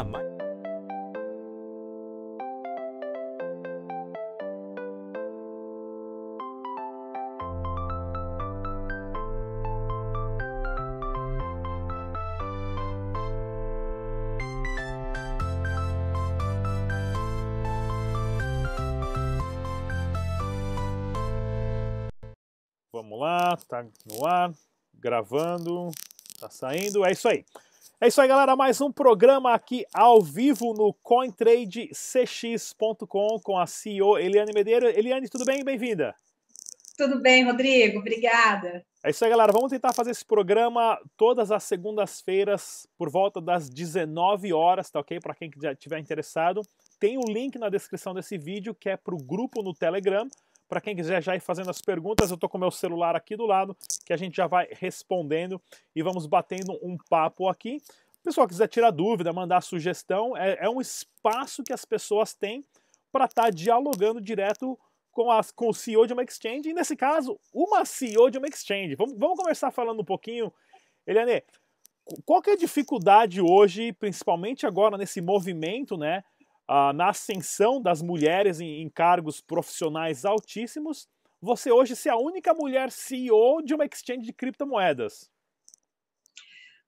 para mais. Vamos lá, tá no ar, gravando, tá saindo, é isso aí. É isso aí, galera, mais um programa aqui ao vivo no CoinTradeCX.com com a CEO Eliane Medeira. Eliane, tudo bem? Bem-vinda. Tudo bem, Rodrigo, obrigada. É isso aí, galera, vamos tentar fazer esse programa todas as segundas-feiras por volta das 19 horas, tá ok? Para quem já estiver interessado. Tem o um link na descrição desse vídeo que é para o grupo no Telegram. Para quem quiser já ir fazendo as perguntas, eu estou com meu celular aqui do lado, que a gente já vai respondendo e vamos batendo um papo aqui. Pessoal quiser tirar dúvida, mandar sugestão, é, é um espaço que as pessoas têm para estar tá dialogando direto com, as, com o CEO de uma exchange, e nesse caso, uma CEO de uma exchange. Vamos, vamos começar falando um pouquinho, Eliane, qual que é a dificuldade hoje, principalmente agora nesse movimento, né, uh, na ascensão das mulheres em, em cargos profissionais altíssimos, você hoje ser a única mulher CEO de uma exchange de criptomoedas?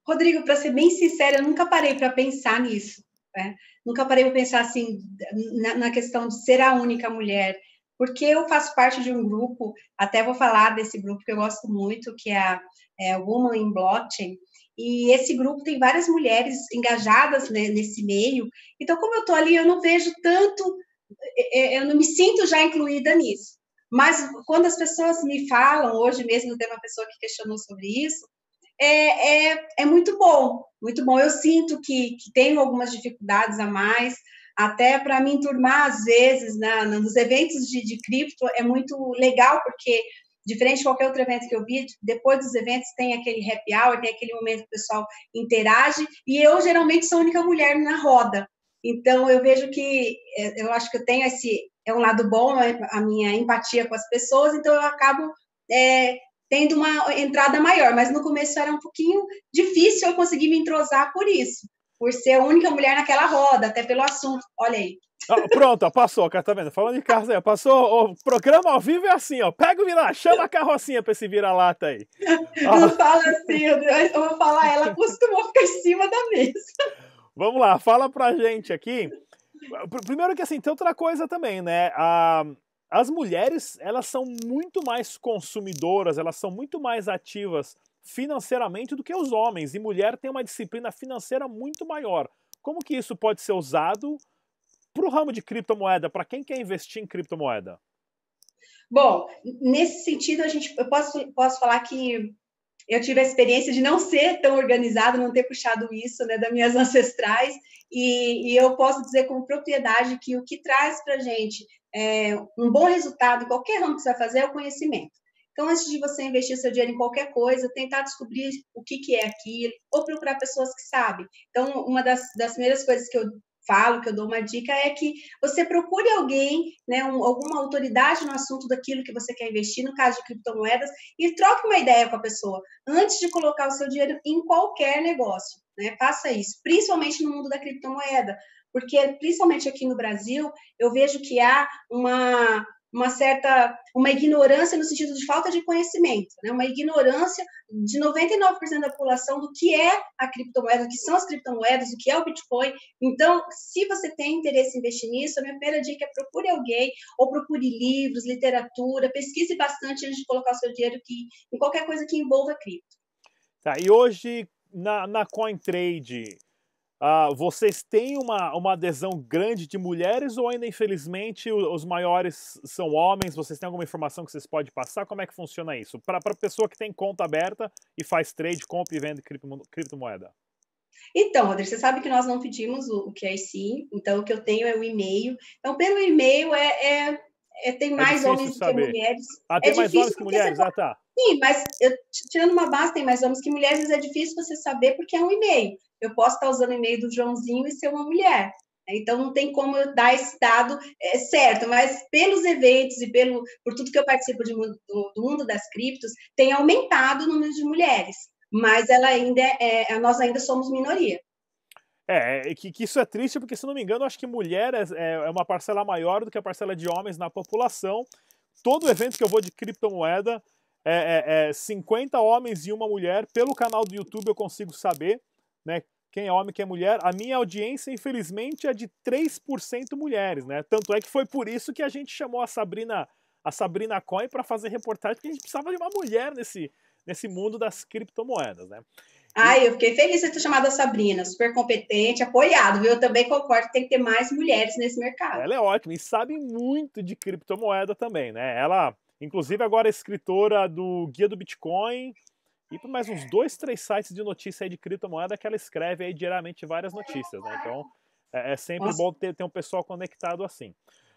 Rodrigo, para ser bem sincera, eu nunca parei para pensar nisso. Né? Nunca parei para pensar assim na, na, questão de ser a única mulher, porque eu faço parte de um grupo, até vou falar desse grupo que eu gosto muito, que é a é, Woman in Blockchain, e esse grupo tem várias mulheres engajadas né, nesse meio. Então, como eu estou ali, eu não vejo tanto, é, é, eu não me sinto já incluída nisso. Mas quando as pessoas me falam, hoje mesmo tem uma pessoa que questionou sobre isso, é, é, é muito bom, muito bom. Eu sinto que, que tenho algumas dificuldades a mais, até para me enturmar, às vezes, né, nos eventos de, de cripto, é muito legal, porque Diferente de qualquer outro evento que eu vi, depois dos eventos tem aquele happy hour, tem aquele momento que o pessoal interage, e eu geralmente sou a única mulher na roda. Então, eu vejo que, é, eu acho que eu tenho esse, é um lado bom, a minha empatia com as pessoas, então eu acabo é, tendo uma entrada maior, mas no começo era um pouquinho difícil eu conseguir me entrosar por isso, por ser a única mulher naquela roda, até pelo assunto, olha aí. Ah, pronto, ó, passou, cara, tá vendo? Falando de carro, passou. O programa ao vivo é assim, ó. Pega o vira, chama a carrocinha pra esse vira-lata aí. Não fala assim, eu vou falar, ela costumou ficar em cima da mesa. Vamos lá, fala pra gente aqui. Primeiro que assim, tem outra coisa também, né? A, as mulheres, elas são muito mais consumidoras, elas são muito mais ativas financeiramente do que os homens. E mulher tem uma disciplina financeira muito maior. Como que isso pode ser usado para o ramo de criptomoeda, para quem quer investir em criptomoeda? Bom, nesse sentido, a gente, eu posso, posso falar que eu tive a experiência de não ser tão organizado, não ter puxado isso né, das minhas ancestrais, e, e eu posso dizer com propriedade que o que traz para a gente é, um bom resultado em qualquer ramo que você vai fazer é o conhecimento. Então, antes de você investir seu dinheiro em qualquer coisa, tentar descobrir o que, que é aquilo, ou procurar pessoas que sabem. Então, uma das, das primeiras coisas que eu falo, que eu dou uma dica, é que você procure alguém, né, um, alguma autoridade no assunto daquilo que você quer investir, no caso de criptomoedas, e troque uma ideia com a pessoa antes de colocar o seu dinheiro em qualquer negócio. Né? Faça isso, principalmente no mundo da criptomoeda, porque principalmente aqui no Brasil, eu vejo que há uma, uma certa uma ignorância no sentido de falta de conhecimento, né? uma ignorância de 99% da população do que é a criptomoeda, o que são as criptomoedas, o que é o Bitcoin. Então, se você tem interesse em investir nisso, a minha primeira dica é procure alguém ou procure livros, literatura, pesquise bastante antes de colocar o seu dinheiro que, em qualquer coisa que envolva cripto. Tá, e hoje na, na CoinTrade, Uh, vocês têm uma, uma adesão grande de mulheres ou ainda, infelizmente, os maiores são homens? Vocês têm alguma informação que vocês podem passar? Como é que funciona isso? Para a pessoa que tem conta aberta e faz trade, compra e vende criptomoeda. Então, Rodrigo, você sabe que nós não pedimos o, o QIC, então o que eu tenho é o e-mail. Então, pelo e-mail, é, é, é tem é mais é homens do que mulheres. Ah, tem é mais homens que mulheres? Você... Ah, tá. Sim, mas eu, tirando uma base, tem mais homens que mulheres, é difícil você saber porque é um e-mail eu posso estar usando o e-mail do Joãozinho e ser uma mulher. Né? Então, não tem como eu dar esse dado é, certo, mas pelos eventos e pelo, por tudo que eu participo de, do, do, mundo das criptos, tem aumentado o número de mulheres, mas ela ainda é, é, nós ainda somos minoria. É, que, que, isso é triste, porque se não me engano, acho que mulher é, é, é uma parcela maior do que a parcela de homens na população. Todo evento que eu vou de criptomoeda é, é, é 50 homens e uma mulher. Pelo canal do YouTube eu consigo saber né, quem é homem, quem é mulher. A minha audiência, infelizmente, é de 3% mulheres, né? Tanto é que foi por isso que a gente chamou a Sabrina, a Sabrina Coin para fazer reportagem, porque a gente precisava de uma mulher nesse, nesse mundo das criptomoedas, né? Ai, eu fiquei feliz de ter chamado a Sabrina, super competente, apoiado, viu? Eu também concordo que tem que ter mais mulheres nesse mercado. Ela é ótima e sabe muito de criptomoeda também, né? Ela, inclusive, agora é escritora do Guia do Bitcoin e por mais uns dois, três sites de notícia aí de criptomoeda que ela escreve aí diariamente várias notícias, né? Então, é, é sempre Nossa. bom ter, ter um pessoal conectado assim.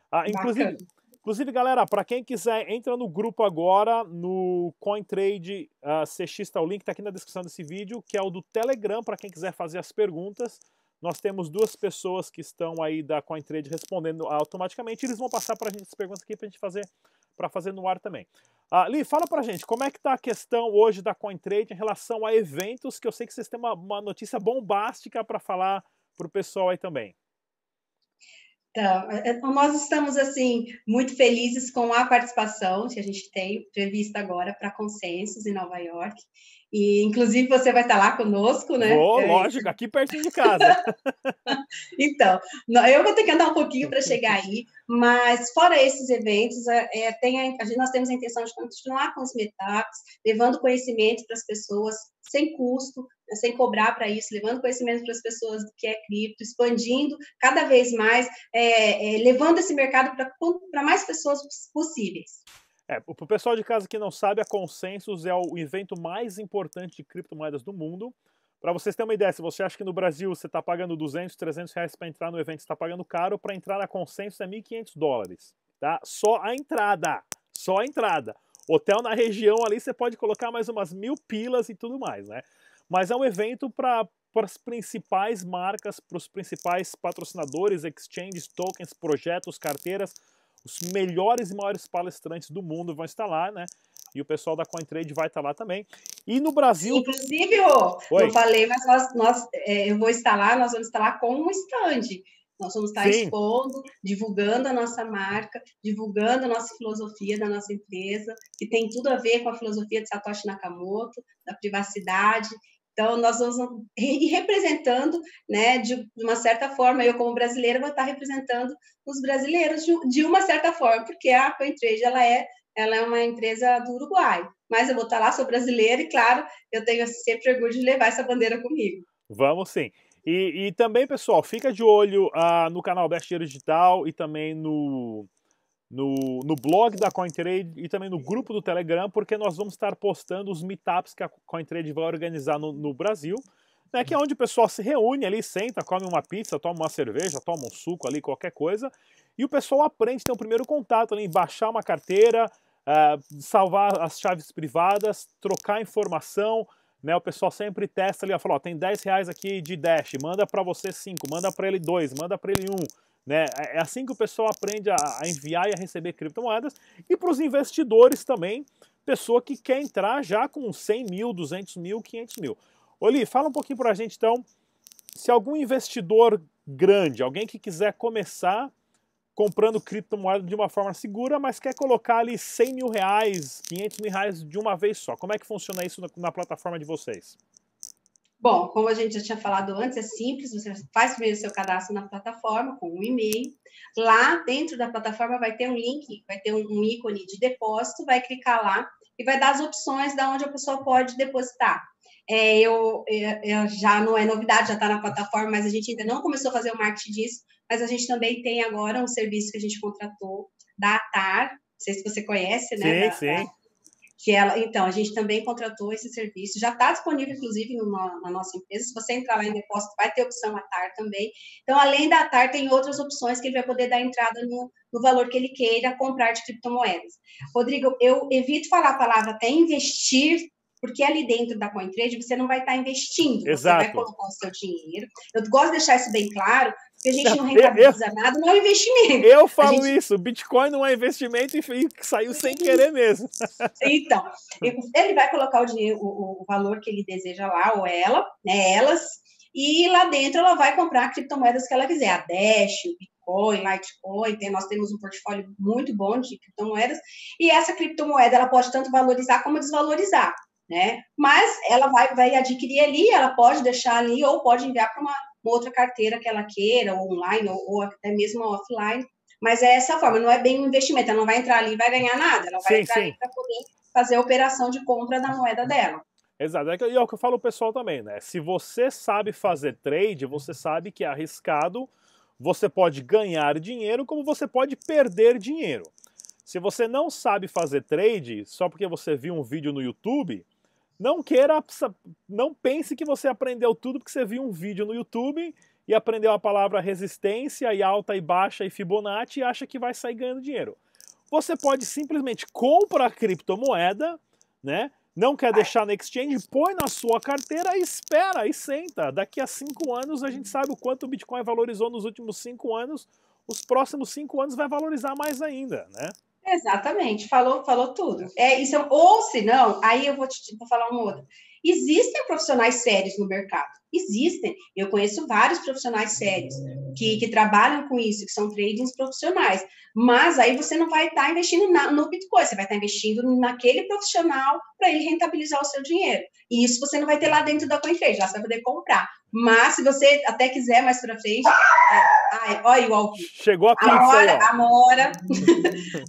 Ah, inclusive, Bacana. Inclusive, galera, para quem quiser, entra no grupo agora, no CoinTrade uh, CX, tá o link, tá aqui na descrição desse vídeo, que é o do Telegram, para quem quiser fazer as perguntas. Nós temos duas pessoas que estão aí da CoinTrade respondendo automaticamente, eles vão passar para a gente as perguntas aqui para gente fazer, para fazer no ar também. Uh, Li, fala para a gente, como é que tá a questão hoje da CoinTrade em relação a eventos, que eu sei que vocês têm uma, uma notícia bombástica para falar para o pessoal aí também. Então, é, é, nós estamos assim muito felizes com a participação que a gente tem prevista agora para consensos em Nova York. E, inclusive, você vai estar lá conosco, né? Vou, é, lógico, aqui pertinho de casa. então, eu vou ter que andar um pouquinho para chegar aí, mas fora esses eventos, é, tem a, nós temos a intenção de continuar com os meetups, levando conhecimento para as pessoas sem custo, sem cobrar para isso, levando conhecimento para as pessoas do que é cripto, expandindo cada vez mais, é, é, levando esse mercado para mais pessoas possíveis. É, para o pessoal de casa que não sabe, a Consensus é o evento mais importante de criptomoedas do mundo. Para vocês terem uma ideia, se você acha que no Brasil você está pagando 200, 300 reais para entrar no evento, está pagando caro, para entrar na Consensus é 1.500 dólares. Tá? Só a entrada. Só a entrada. Hotel na região ali você pode colocar mais umas mil pilas e tudo mais, né? Mas é um evento para para as principais marcas, para os principais patrocinadores, exchanges, tokens, projetos, carteiras, os melhores e maiores palestrantes do mundo vão estar lá, né? E o pessoal da CoinTrade vai estar lá também. E no Brasil. Inclusive, oh, eu falei, mas nós, nós é, eu vou estar lá, nós vamos estar lá com um stand. Nós vamos estar Sim. expondo, divulgando a nossa marca, divulgando a nossa filosofia da nossa empresa, que tem tudo a ver com a filosofia de Satoshi Nakamoto, da privacidade. Então, nós vamos ir representando, né, de, uma certa forma, eu como brasileira vou estar representando os brasileiros de, uma certa forma, porque a CoinTrade, ela é, ela é uma empresa do Uruguai, mas eu vou estar lá, sou brasileira e, claro, eu tenho sempre orgulho de levar essa bandeira comigo. Vamos sim. E, e também, pessoal, fica de olho uh, no canal Best Digital e também no, no, no blog da CoinTrade e também no grupo do Telegram, porque nós vamos estar postando os meetups que a CoinTrade vai organizar no, no Brasil, né, que é onde o pessoal se reúne ali, senta, come uma pizza, toma uma cerveja, toma um suco ali, qualquer coisa, e o pessoal aprende, tem o um primeiro contato ali, baixar uma carteira, uh, salvar as chaves privadas, trocar informação, né, o pessoal sempre testa ali, ó, fala, ó, tem 10 reais aqui de Dash, manda para você 5, manda para ele 2, manda para ele 1, um. Né? É, é assim que o pessoal aprende a, enviar e a receber criptomoedas. E para os investidores também, pessoa que quer entrar já com 100 mil, 200 mil, 500 mil. Oli, fala um pouquinho para a gente então, se algum investidor grande, alguém que quiser começar comprando criptomoeda de uma forma segura, mas quer colocar ali 100 mil reais, 500 mil reais de uma vez só. Como é que funciona isso na, na plataforma de vocês? Bom, como a gente já tinha falado antes, é simples, você faz primeiro o seu cadastro na plataforma com um e-mail. Lá dentro da plataforma vai ter um link, vai ter um ícone de depósito, vai clicar lá e vai dar as opções da onde a pessoa pode depositar. É, eu, eu, eu, já não é novidade, já está na plataforma, mas a gente ainda não começou a fazer o marketing disso, mas a gente também tem agora um serviço que a gente contratou da ATAR, não sei se você conhece, né? Sim, da, sim que ela, então, a gente também contratou esse serviço, já está disponível, inclusive, no, na nossa empresa. Se você entrar lá em depósito, vai ter opção ATAR também. Então, além da ATAR, tem outras opções que ele vai poder dar entrada no, no valor que ele queira comprar de criptomoedas. Rodrigo, eu evito falar a palavra até investir, porque ali dentro da CoinTrade você não vai estar investindo, Exato. você vai colocar o seu dinheiro. Eu gosto de deixar isso bem claro, a gente não rentabiliza eu, nada, não é investimento. Eu falo gente... isso, Bitcoin não é investimento e saiu sem querer mesmo. Então, ele vai colocar o dinheiro, o, o valor que ele deseja lá, ou ela, né, elas, e lá dentro ela vai comprar criptomoedas que ela quiser, a Dash, o Bitcoin, Litecoin, tem, nós temos um portfólio muito bom de criptomoedas, e essa criptomoeda ela pode tanto valorizar como desvalorizar, né? Mas ela vai, vai adquirir ali, ela pode deixar ali ou pode enviar para uma, outra carteira que ela queira, ou online, ou, ou até mesmo offline, mas é essa forma, não é bem um investimento, ela não vai entrar ali e vai ganhar nada, ela vai sim, entrar sim. ali para poder fazer a operação de compra da moeda dela. Exato, é e é o que eu falo o pessoal também, né? Se você sabe fazer trade, você sabe que é arriscado, você pode ganhar dinheiro como você pode perder dinheiro. Se você não sabe fazer trade, só porque você viu um vídeo no YouTube, não queira, não pense que você aprendeu tudo porque você viu um vídeo no YouTube e aprendeu a palavra resistência e alta e baixa e Fibonacci e acha que vai sair ganhando dinheiro. Você pode simplesmente comprar criptomoeda, né? Não quer deixar na exchange, põe na sua carteira e espera e senta. Daqui a cinco anos a gente sabe o quanto o Bitcoin valorizou nos últimos cinco anos. Os próximos cinco anos vai valorizar mais ainda, né? Exatamente, falou, falou tudo. É, isso ou se não, aí eu vou te vou falar uma outra. Existem profissionais sérios no mercado. Existem. Eu conheço vários profissionais sérios que, que trabalham com isso, que são tradings profissionais. Mas aí você não vai estar investindo na, no Bitcoin, você vai estar investindo naquele profissional para ele rentabilizar o seu dinheiro. E isso você não vai ter lá dentro da CoinTrade, lá você vai poder comprar. Mas se você até quiser mais para frente, é, ai, olha igual Chegou a pizza Amora, aí, Amora.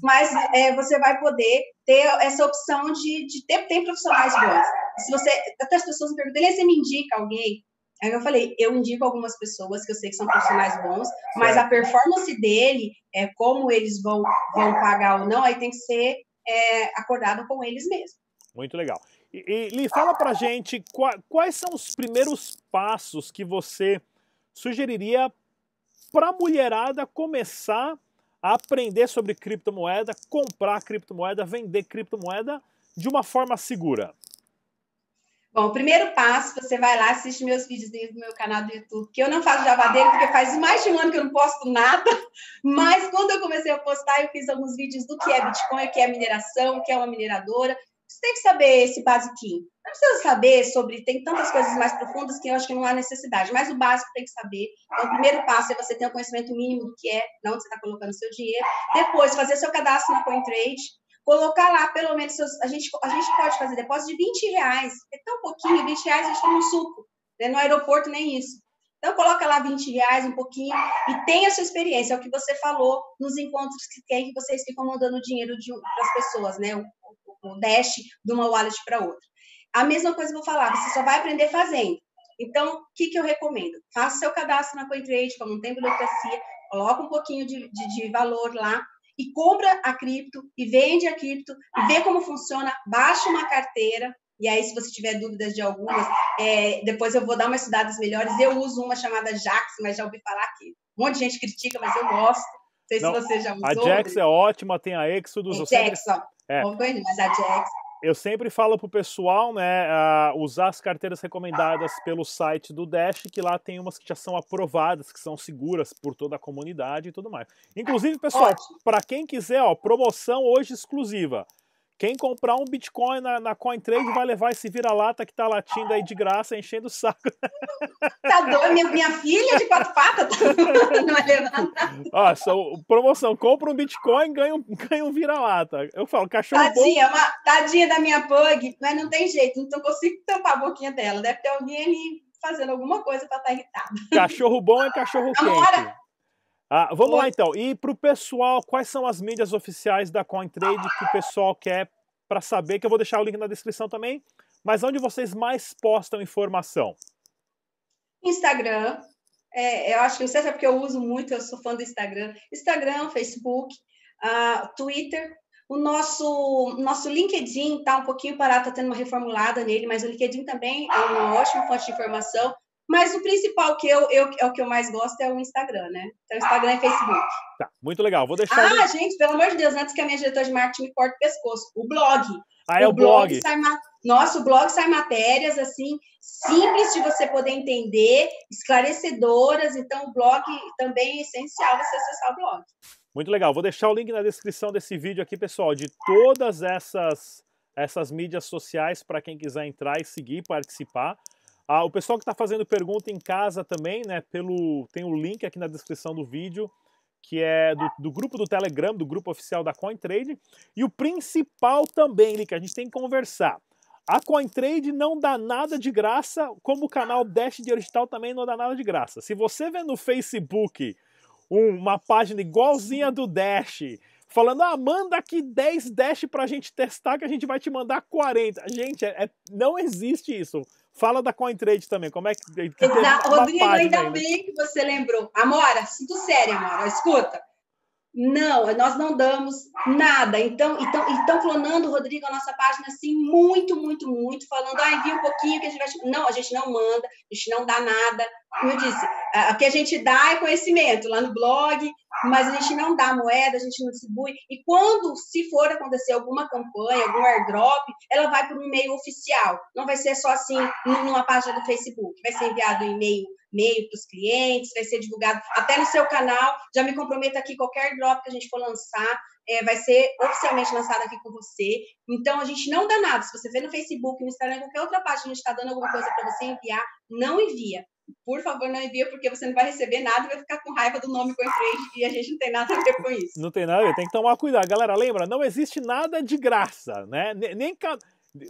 Mas é, você vai poder ter essa opção de, de ter tem profissionais bons. Se você até as pessoas me perguntam, você me indica alguém? Aí eu falei, eu indico algumas pessoas que eu sei que são profissionais bons, mas a performance dele, é, como eles vão, vão pagar ou não, aí tem que ser é, acordado com eles mesmo. Muito legal. E, e Li, fala pra gente quais são os primeiros passos que você sugeriria para a mulherada começar a aprender sobre criptomoeda, comprar criptomoeda, vender criptomoeda de uma forma segura? Bom, o primeiro passo, você vai lá, assiste meus vídeos do meu canal do YouTube, que eu não faço javadeiro, porque faz mais de um ano que eu não posto nada, mas quando eu comecei a postar, eu fiz alguns vídeos do que é Bitcoin, o que é mineração, o que é uma mineradora. Você tem que saber esse basiquinho. Não precisa saber sobre, tem tantas coisas mais profundas que eu acho que não há necessidade, mas o básico tem que saber. Então, o primeiro passo é você ter um conhecimento mínimo do que é, de onde você está colocando seu dinheiro. Depois, fazer seu cadastro na CoinTrade, colocar lá pelo menos seus, a gente a gente pode fazer depósito de 20 reais é tão pouquinho 20 reais a gente toma um suco né? no aeroporto nem isso então coloca lá 20 reais um pouquinho e tenha a sua experiência é o que você falou nos encontros que tem que vocês ficam mandando dinheiro para as pessoas né o, dash de uma wallet para outra a mesma coisa eu vou falar você só vai aprender fazendo então o que que eu recomendo faça seu cadastro na CoinTrade como não tem burocracia coloca um pouquinho de, de, de valor lá e compra a cripto e vende a cripto e vê como funciona, baixa uma carteira. E aí, se você tiver dúvidas de algumas, é, depois eu vou dar umas estudadas melhores. Eu uso uma chamada Jax, mas já ouvi falar que um monte de gente critica, mas eu gosto. Não sei Não, se você já usou. A Jax é ótima, tem a Exodus. É, Jax, sempre... É. Mas a Jax eu sempre falo pro pessoal, né, uh, usar as carteiras recomendadas pelo site do Dash, que lá tem umas que já são aprovadas, que são seguras por toda a comunidade e tudo mais. Inclusive, pessoal, para quem quiser, ó, promoção hoje exclusiva. Quem comprar um Bitcoin na, na CoinTrade vai levar esse vira-lata que tá latindo aí de graça, enchendo o saco. Tá doido? Minha, minha filha de quatro patas tá... não vai levar nada. Ó, promoção, compra um Bitcoin, ganha um, ganha um vira-lata. Eu falo, cachorro tadinha, bom... Uma, tadinha da minha pug, mas não tem jeito, não consigo tampar a boquinha dela. Deve ter alguém ali fazendo alguma coisa para estar tá irritado. Cachorro bom é cachorro quente. Ah, vamos Oi. lá então. E para o pessoal, quais são as mídias oficiais da CoinTrade que o pessoal quer para saber? Que eu vou deixar o link na descrição também. Mas onde vocês mais postam informação? Instagram. É, eu acho que não sei se é porque eu uso muito, eu sou fã do Instagram. Instagram, Facebook, uh, Twitter. O nosso, nosso LinkedIn está um pouquinho parado, está tendo uma reformulada nele, mas o LinkedIn também é uma ótima fonte de informação. Mas o principal que eu, eu, é o que eu mais gosto é o Instagram, né? Então, Instagram e Facebook. Tá, muito legal. Vou deixar. Ah, gente, pelo amor de Deus, antes que a minha diretora de marketing me corte o pescoço. O blog. Ah, é o, o blog. blog. Sai ma... Nosso blog sai matérias, assim, simples de você poder entender, esclarecedoras. Então, o blog também é essencial você acessar o blog. Muito legal. Vou deixar o link na descrição desse vídeo aqui, pessoal, de todas essas, essas mídias sociais para quem quiser entrar e seguir, participar. Ah, o pessoal que está fazendo pergunta em casa também, né? Pelo, tem o link aqui na descrição do vídeo, que é do, do grupo do Telegram, do grupo oficial da CoinTrade. E o principal também, que a gente tem que conversar. A CoinTrade não dá nada de graça, como o canal Dash Digital também não dá nada de graça. Se você vê no Facebook uma página igualzinha do Dash, falando, ah, manda aqui 10 Dash pra gente testar que a gente vai te mandar 40. Gente, é, é não existe isso. Fala da CoinTrade também, como é que... que Exato, Rodrigo, ainda ainda. bem que você lembrou. Amora, sinto sério, Amora, escuta. Não, nós não damos nada. Então, então, então clonando, Rodrigo, a nossa página assim, muito, muito, muito, falando, ah, envia um pouquinho que a gente vai. Não, a gente não manda, a gente não dá nada. Como eu disse, o que a gente dá é conhecimento lá no blog, mas a gente não dá moeda, a gente não distribui. E quando, se for acontecer alguma campanha, algum airdrop, ela vai para um e-mail oficial. Não vai ser só assim numa página do Facebook. Vai ser enviado um e-mail e-mail para os clientes, vai ser divulgado até no seu canal. Já me comprometo aqui, qualquer drop que a gente for lançar, é, vai ser oficialmente lançado aqui com você. Então, a gente não dá nada. Se você vê no Facebook, no Instagram, qualquer outra página, a gente está dando alguma coisa para você enviar, não envia. Por favor, não envia, porque você não vai receber nada e vai ficar com raiva do nome CoinTrade e a gente não tem nada a ver com isso. Não tem nada a ver, tem que tomar cuidado. Galera, lembra, não existe nada de graça, né? Nem,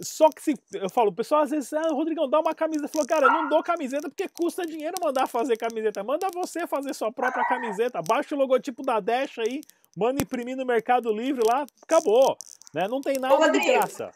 só que se eu falo, o pessoal às vezes, ah, Rodrigão, dá uma camiseta. Falou, cara, eu não dou camiseta porque custa dinheiro mandar fazer camiseta. Manda você fazer sua própria camiseta. Baixa o logotipo da Dash aí, manda imprimir no Mercado Livre lá, acabou. Né? Não tem nada Ô, Rodrigo, de graça.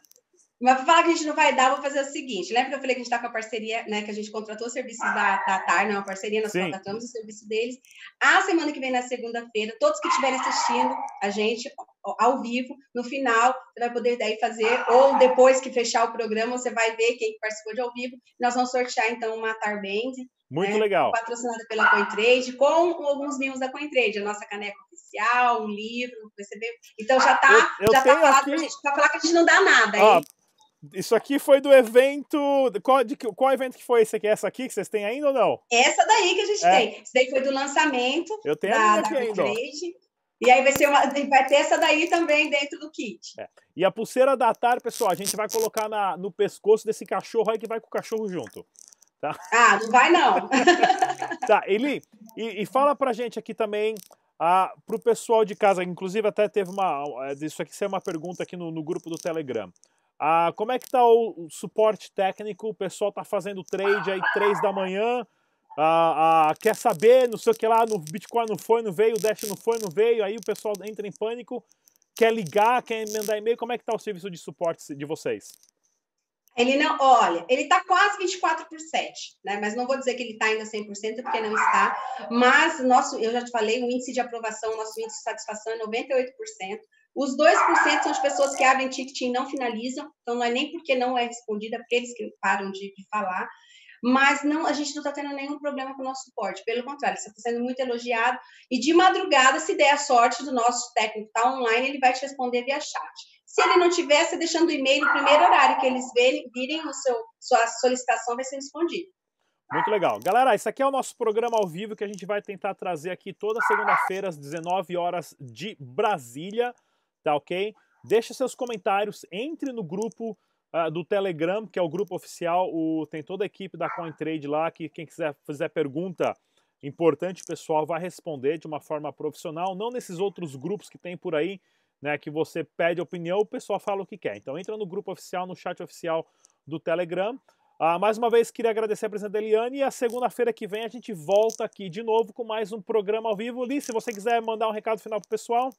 Mas para falar que a gente não vai dar, vou fazer o seguinte. Lembra que eu falei que a gente está com a parceria, né? Que a gente contratou os serviços da, da TAR, não, é uma parceria, nós Sim. contratamos o serviço deles. A semana que vem, na segunda-feira, todos que estiverem assistindo a gente ao vivo, no final, você vai poder daí fazer, ou depois que fechar o programa, você vai ver quem participou de ao vivo. Nós vamos sortear, então, uma TAR Band. Muito né, legal. Patrocinada pela CoinTrade, com alguns membros da CoinTrade, a nossa caneca oficial, um livro, vê. Então já está já tá falado aqui... para falar que a gente não dá nada. Ó, isso aqui foi do evento. Qual, de, qual evento que foi esse aqui? Essa aqui que vocês têm ainda ou não? Essa daí que a gente é. tem. Esse daí foi do lançamento. Eu tenho da, aqui da ainda. E aí vai, ser uma, vai ter essa daí também dentro do kit. É. E a pulseira da Atari, pessoal, a gente vai colocar na, no pescoço desse cachorro aí que vai com o cachorro junto. Tá? Ah, não vai não. tá, Eli, e, e fala pra gente aqui também, ah, pro pessoal de casa, inclusive até teve uma. Isso aqui é uma pergunta aqui no, no grupo do Telegram. Ah, como é que está o, o, suporte técnico? O pessoal está fazendo trade aí três da manhã. Ah, ah, quer saber, não sei o que lá, no Bitcoin não foi, não veio, o Dash não foi, não veio, aí o pessoal entra em pânico, quer ligar, quer mandar e-mail. Como é que está o serviço de suporte de vocês? Ele não, olha, ele está quase 24 por 7, né? Mas não vou dizer que ele está ainda 100%, porque não está. Mas nosso, eu já te falei, o índice de aprovação, nosso índice de satisfação é 98%. Os 2% são as pessoas que abrem ticket e não finalizam, então não é nem porque não é respondida, porque eles que param de, de falar. Mas não, a gente não está tendo nenhum problema com o nosso suporte, pelo contrário, você está sendo muito elogiado. E de madrugada, se der a sorte do nosso técnico estar tá online, ele vai te responder via chat. Se ele não tiver, você deixando o e-mail no primeiro horário que eles virem o seu, sua solicitação, vai ser respondida. Muito legal. Galera, esse aqui é o nosso programa ao vivo que a gente vai tentar trazer aqui toda segunda-feira às 19 horas de Brasília tá ok? Deixe seus comentários, entre no grupo uh, do Telegram, que é o grupo oficial, o, tem toda a equipe da CoinTrade lá, que quem quiser fazer pergunta importante, pessoal vai responder de uma forma profissional, não nesses outros grupos que tem por aí, né, que você pede opinião, o pessoal fala o que quer. Então entra no grupo oficial, no chat oficial do Telegram. Ah, mais uma vez, queria agradecer a presença da Eliane e a segunda-feira que vem a gente volta aqui de novo com mais um programa ao vivo. Li, se você quiser mandar um recado final para o pessoal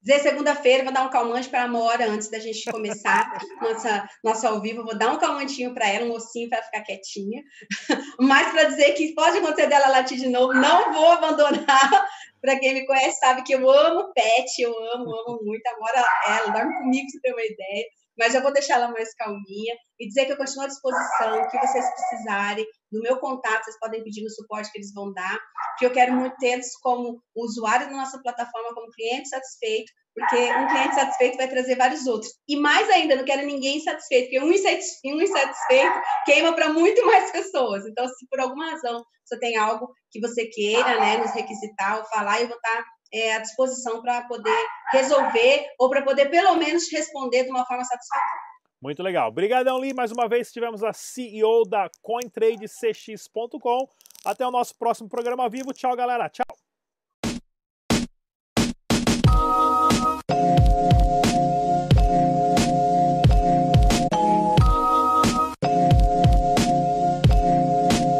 dizer segunda-feira, vou dar um calmante para a Amora antes da gente começar nossa, nosso ao vivo. Vou dar um calmantinho para ela, um mocinho para ficar quietinha. Mas para dizer que pode acontecer dela latir de novo, não vou abandonar. Para quem me conhece sabe que eu amo pet, eu amo, amo muito. A Amora, ela dorme comigo, se ter uma ideia. Mas eu vou deixar ela mais calminha e dizer que eu continuo à disposição, que vocês precisarem, no meu contato, vocês podem pedir no suporte que eles vão dar, que eu quero muito eles como usuário da nossa plataforma, como cliente satisfeito, porque um cliente satisfeito vai trazer vários outros. E mais ainda, não quero ninguém insatisfeito, porque um insatisfeito queima para muito mais pessoas. Então, se por alguma razão você tem algo que você queira né, nos requisitar ou falar, eu vou estar é, à disposição para poder resolver ou para poder, pelo menos, responder de uma forma satisfatória. Muito legal. Obrigadão, Lee. Mais uma vez tivemos a CEO da CoinTradeCX.com. Até o nosso próximo programa vivo. Tchau, galera. Tchau.